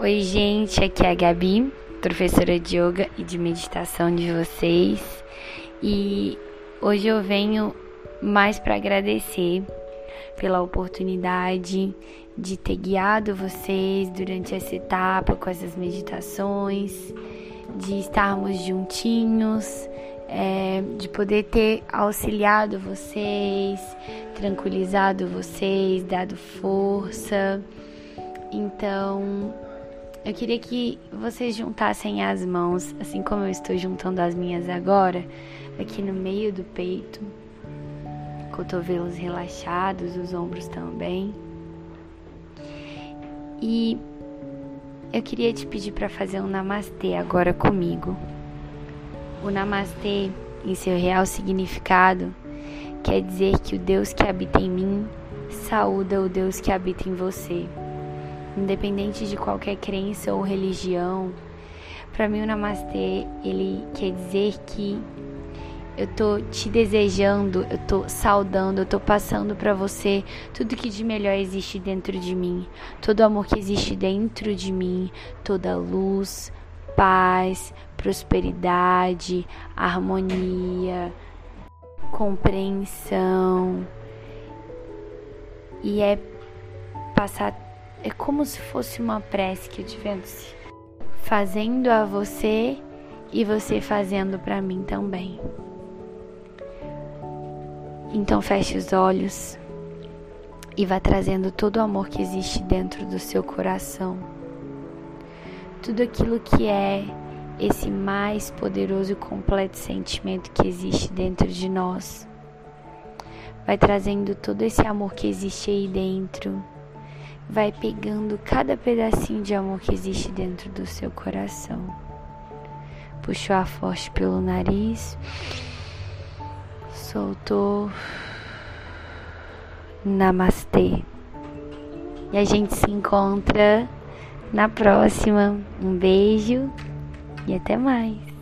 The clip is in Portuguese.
Oi, gente, aqui é a Gabi, professora de yoga e de meditação de vocês. E hoje eu venho mais para agradecer pela oportunidade de ter guiado vocês durante essa etapa com essas meditações, de estarmos juntinhos, é, de poder ter auxiliado vocês, tranquilizado vocês, dado força. Então, eu queria que vocês juntassem as mãos, assim como eu estou juntando as minhas agora, aqui no meio do peito, cotovelos relaxados, os ombros também. E eu queria te pedir para fazer um namastê agora comigo. O namastê, em seu real significado, quer dizer que o Deus que habita em mim saúda o Deus que habita em você independente de qualquer crença ou religião. Para mim o namastê, ele quer dizer que eu tô te desejando, eu tô saudando, eu tô passando para você tudo que de melhor existe dentro de mim, todo o amor que existe dentro de mim, toda luz, paz, prosperidade, harmonia, compreensão. E é passar é como se fosse uma prece que eu tivesse fazendo a você e você fazendo para mim também. Então feche os olhos e vá trazendo todo o amor que existe dentro do seu coração. Tudo aquilo que é esse mais poderoso e completo sentimento que existe dentro de nós. Vai trazendo todo esse amor que existe aí dentro vai pegando cada pedacinho de amor que existe dentro do seu coração. Puxou a forte pelo nariz, soltou. Namastê. E a gente se encontra na próxima. Um beijo e até mais.